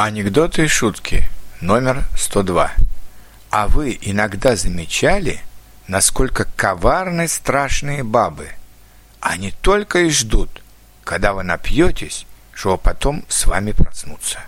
Анекдоты и шутки номер 102. А вы иногда замечали, насколько коварны страшные бабы? Они только и ждут, когда вы напьетесь, чтобы потом с вами проснуться.